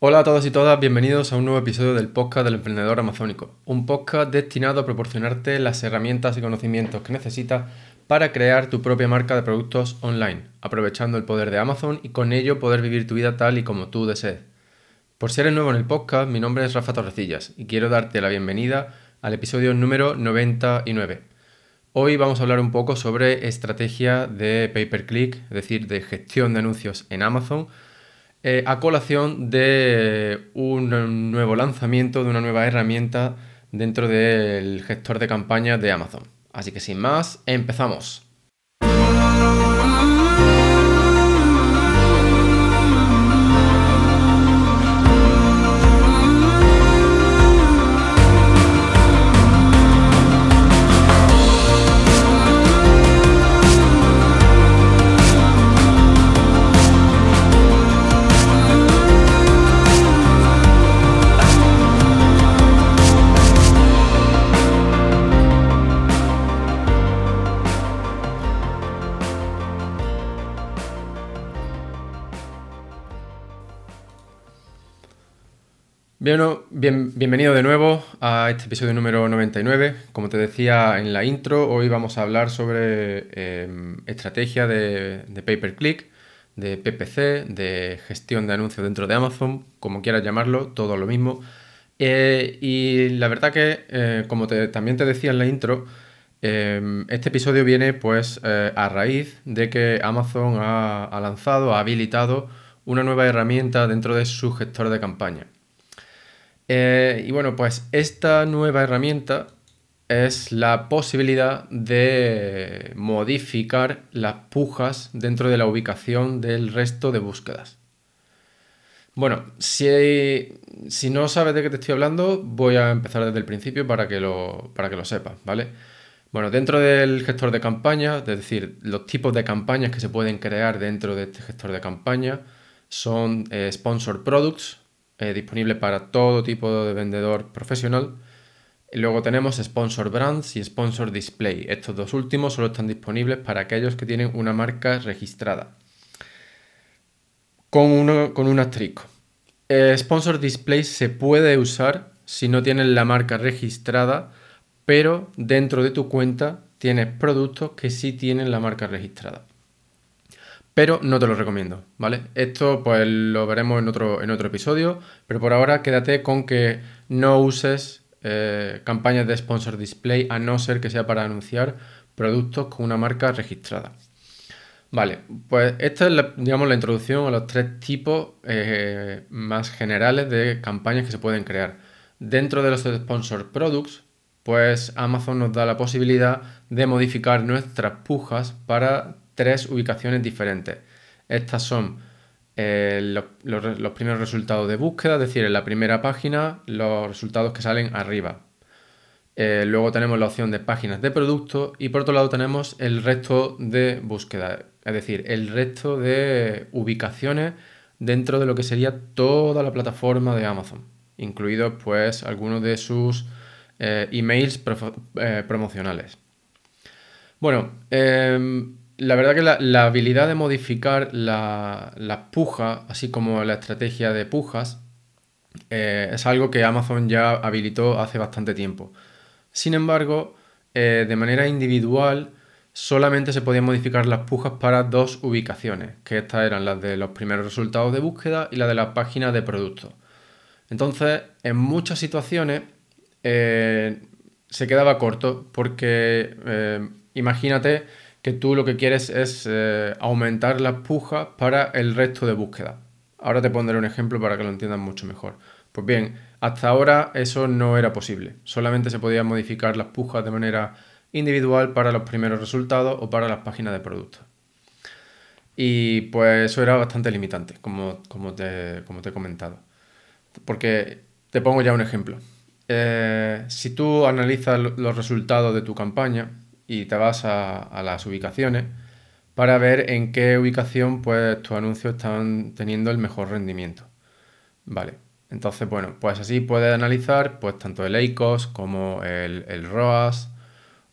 Hola a todos y todas, bienvenidos a un nuevo episodio del podcast del emprendedor amazónico, un podcast destinado a proporcionarte las herramientas y conocimientos que necesitas para crear tu propia marca de productos online, aprovechando el poder de Amazon y con ello poder vivir tu vida tal y como tú desees. Por si eres nuevo en el podcast, mi nombre es Rafa Torrecillas y quiero darte la bienvenida al episodio número 99. Hoy vamos a hablar un poco sobre estrategia de pay per click, es decir, de gestión de anuncios en Amazon eh, a colación de un nuevo lanzamiento, de una nueva herramienta dentro del gestor de campañas de Amazon. Así que sin más, empezamos. Bien, bienvenido de nuevo a este episodio número 99. Como te decía en la intro, hoy vamos a hablar sobre em, estrategia de, pay-per-click, de PPC, de gestión de anuncios dentro de Amazon, como quieras llamarlo, todo lo mismo. Eh, y la verdad que, eh, como también te decía en la intro, em, este episodio viene pues eh, a raíz de que Amazon ha lanzado, ha habilitado una nueva herramienta dentro de su gestor de campaña. Eh, y bueno, pues esta nueva herramienta es la posibilidad de modificar las pujas dentro de la ubicación del resto de búsquedas. Bueno, si, si no sabes de qué te estoy hablando, voy a empezar desde el principio para que lo, para que lo sepas, ¿vale? Bueno, dentro del gestor de campaña, es decir, los tipos de campañas que se pueden crear dentro de este gestor de campaña son eh, Sponsor Products, eh, disponible para todo tipo de vendedor profesional. Luego tenemos Sponsor Brands y Sponsor Display. Estos dos últimos solo están disponibles para aquellos que tienen una marca registrada. Con, uno, con un asterisco. Eh, Sponsor Display se puede usar si no tienes la marca registrada, pero dentro de tu cuenta tienes productos que sí tienen la marca registrada pero no te lo recomiendo, ¿vale? Esto pues lo veremos en otro, en otro episodio, pero por ahora quédate con que no uses eh, campañas de sponsor display a no ser que sea para anunciar productos con una marca registrada. Vale, pues esta es la, digamos, la introducción a los tres tipos eh, más generales de campañas que se pueden crear. Dentro de los sponsor products, pues Amazon nos da la posibilidad de modificar nuestras pujas para tres ubicaciones diferentes. Estas son eh, los, primeros resultados de búsqueda, es decir, en la primera página los resultados que salen arriba. Eh, luego tenemos la opción de páginas de producto y por otro lado tenemos el resto de búsqueda, es decir, el resto de ubicaciones dentro de lo que sería toda la plataforma de Amazon, incluidos pues algunos de sus eh, emails promocionales. Bueno, em, la verdad que la, habilidad de modificar las la pujas, así como la estrategia de pujas, eh, es algo que Amazon ya habilitó hace bastante tiempo. Sin embargo, eh, de manera individual, solamente se podían modificar las pujas para dos ubicaciones, que estas eran las de los primeros resultados de búsqueda y la de las páginas de productos. Entonces, en muchas situaciones eh, se quedaba corto porque imagínate que tú lo que quieres es eh, aumentar las pujas para el resto de búsqueda. Ahora te pondré un ejemplo para que lo entiendas mucho mejor. Pues bien, hasta ahora eso no era posible. Solamente se podían modificar las pujas de manera individual para los primeros resultados o para las páginas de productos. Y pues eso era bastante limitante, como, como, te, como te he comentado. Porque te pongo ya un ejemplo. Eh, si tú analizas los resultados de tu campaña, y te vas a, las ubicaciones para ver en qué ubicación pues tus anuncios están teniendo el mejor rendimiento. Vale, entonces bueno, pues así puedes analizar pues tanto el ACOS como el, ROAS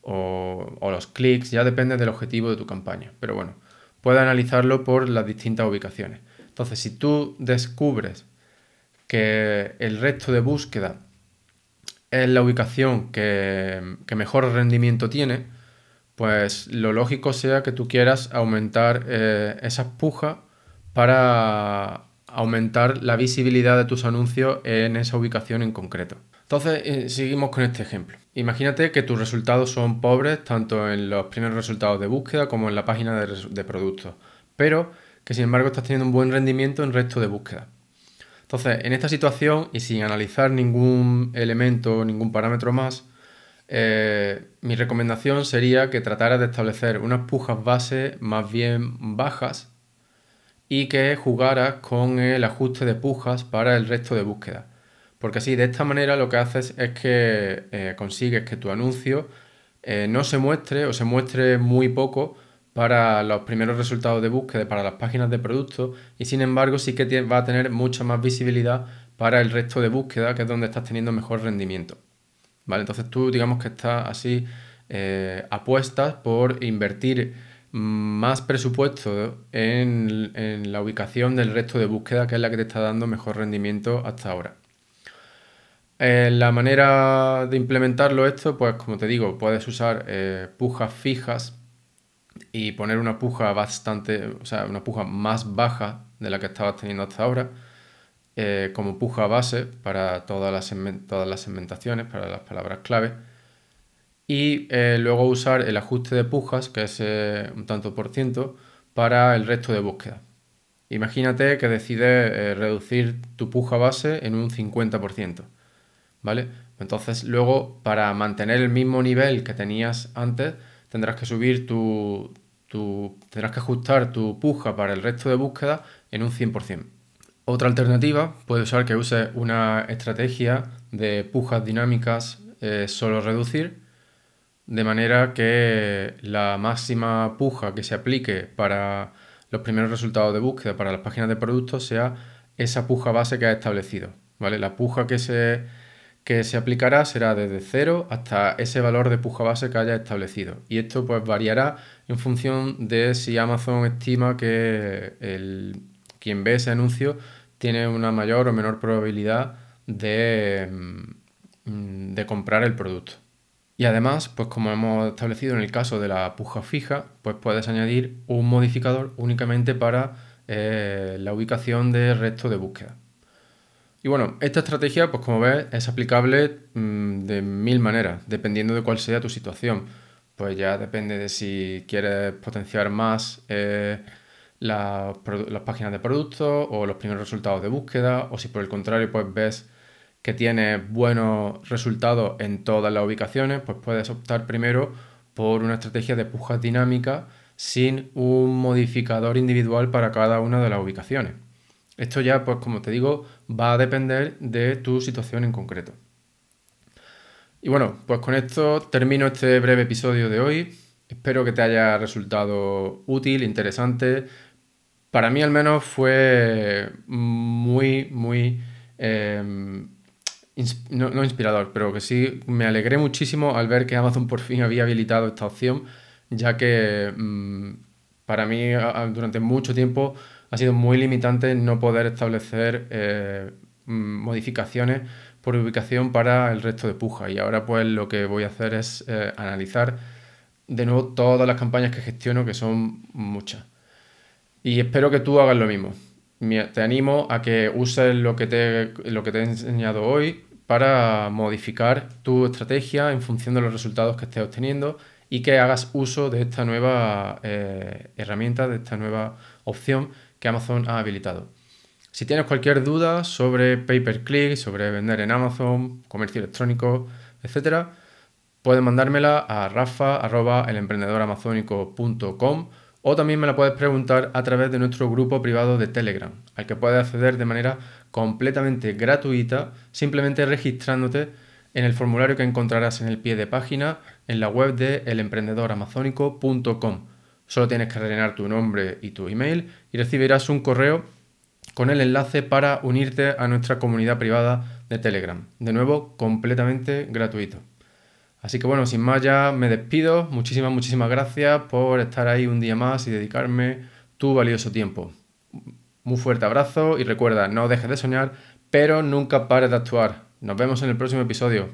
o, o, los clics, ya depende del objetivo de tu campaña, pero bueno, puedes analizarlo por las distintas ubicaciones. Entonces si tú descubres que el resto de búsqueda es la ubicación que, mejor rendimiento tiene, pues lo lógico sea que tú quieras aumentar eh, esas pujas para aumentar la visibilidad de tus anuncios en esa ubicación en concreto. Entonces, eh, seguimos con este ejemplo. Imagínate que tus resultados son pobres tanto en los primeros resultados de búsqueda como en la página de, de productos, pero que sin embargo estás teniendo un buen rendimiento en resto de búsqueda. Entonces, en esta situación y sin analizar ningún elemento, ningún parámetro más, eh, mi recomendación sería que trataras de establecer unas pujas base más bien bajas y que jugaras con el ajuste de pujas para el resto de búsqueda. Porque así, de esta manera lo que haces es que eh, consigues que tu anuncio eh, no se muestre o se muestre muy poco para los primeros resultados de búsqueda, para las páginas de productos y sin embargo sí que va a tener mucha más visibilidad para el resto de búsqueda, que es donde estás teniendo mejor rendimiento. ¿Vale? Entonces tú digamos que estás así eh, apuestas por invertir más presupuesto en, en, la ubicación del resto de búsqueda, que es la que te está dando mejor rendimiento hasta ahora. Eh, la manera de implementarlo esto, pues como te digo, puedes usar eh, pujas fijas y poner una puja bastante, o sea, una puja más baja de la que estabas teniendo hasta ahora, eh, como puja base para todas las, todas las segmentaciones, para las palabras clave. Y eh, luego usar el ajuste de pujas, que es eh, un tanto por ciento, para el resto de búsqueda. Imagínate que decides reducir tu puja base en un 50%, ¿vale? Entonces luego para mantener el mismo nivel que tenías antes, tendrás que subir tu, tendrás que ajustar tu puja para el resto de búsqueda en un 100%. Otra alternativa puede ser que uses una estrategia de pujas dinámicas eh, solo reducir, de manera que la máxima puja que se aplique para los primeros resultados de búsqueda para las páginas de productos sea esa puja base que has establecido. ¿vale? La puja que se que se aplicará será desde 0 hasta ese valor de puja base que haya establecido. Y esto pues variará en función de si Amazon estima que el, quien ve ese anuncio tiene una mayor o menor probabilidad de, mm, de comprar el producto. Y además, pues como hemos establecido en el caso de la puja fija, pues puedes añadir un modificador únicamente para eh, la ubicación del resto de búsqueda. Y bueno, esta estrategia, pues como ves, es aplicable mm, de mil maneras, dependiendo de cuál sea tu situación. Pues ya depende de si quieres potenciar más eh, las páginas de productos o los primeros resultados de búsqueda, o si por el contrario, pues ves que tienes buenos resultados en todas las ubicaciones, pues puedes optar primero por una estrategia de pujas dinámica sin un modificador individual para cada una de las ubicaciones. Esto ya, pues como te digo, va a depender de tu situación en concreto. Y bueno, pues con esto termino este breve episodio de hoy. Espero que te haya resultado útil, interesante. Para mí al menos fue muy, muy... Em, no, inspirador, pero que sí me alegré muchísimo al ver que Amazon por fin había habilitado esta opción, ya que mm, para mí durante mucho tiempo ha sido muy limitante no poder establecer eh, modificaciones por ubicación para el resto de puja. Y ahora pues lo que voy a hacer es eh, analizar de nuevo todas las campañas que gestiono, que son muchas. Y espero que tú hagas lo mismo. Te animo a que uses lo que te, lo que te he enseñado hoy para modificar tu estrategia en función de los resultados que estés obteniendo y que hagas uso de esta nueva eh, herramienta, de esta nueva opción que Amazon ha habilitado. Si tienes cualquier duda sobre pay per click, sobre vender en Amazon, comercio electrónico, etc., puedes mandármela a rafa.elemprendedoramazónico.com o también me la puedes preguntar a través de nuestro grupo privado de Telegram, al que puedes acceder de manera completamente gratuita, simplemente registrándote en el formulario que encontrarás en el pie de página en la web de elemprendedoramazónico.com. Solo tienes que rellenar tu nombre y tu email y recibirás un correo con el enlace para unirte a nuestra comunidad privada de Telegram. De nuevo, completamente gratuito. Así que bueno, sin más ya me despido. Muchísimas, muchísimas gracias por estar ahí un día más y dedicarme tu valioso tiempo. Muy fuerte abrazo y recuerda, no dejes de soñar, pero nunca pares de actuar. Nos vemos en el próximo episodio.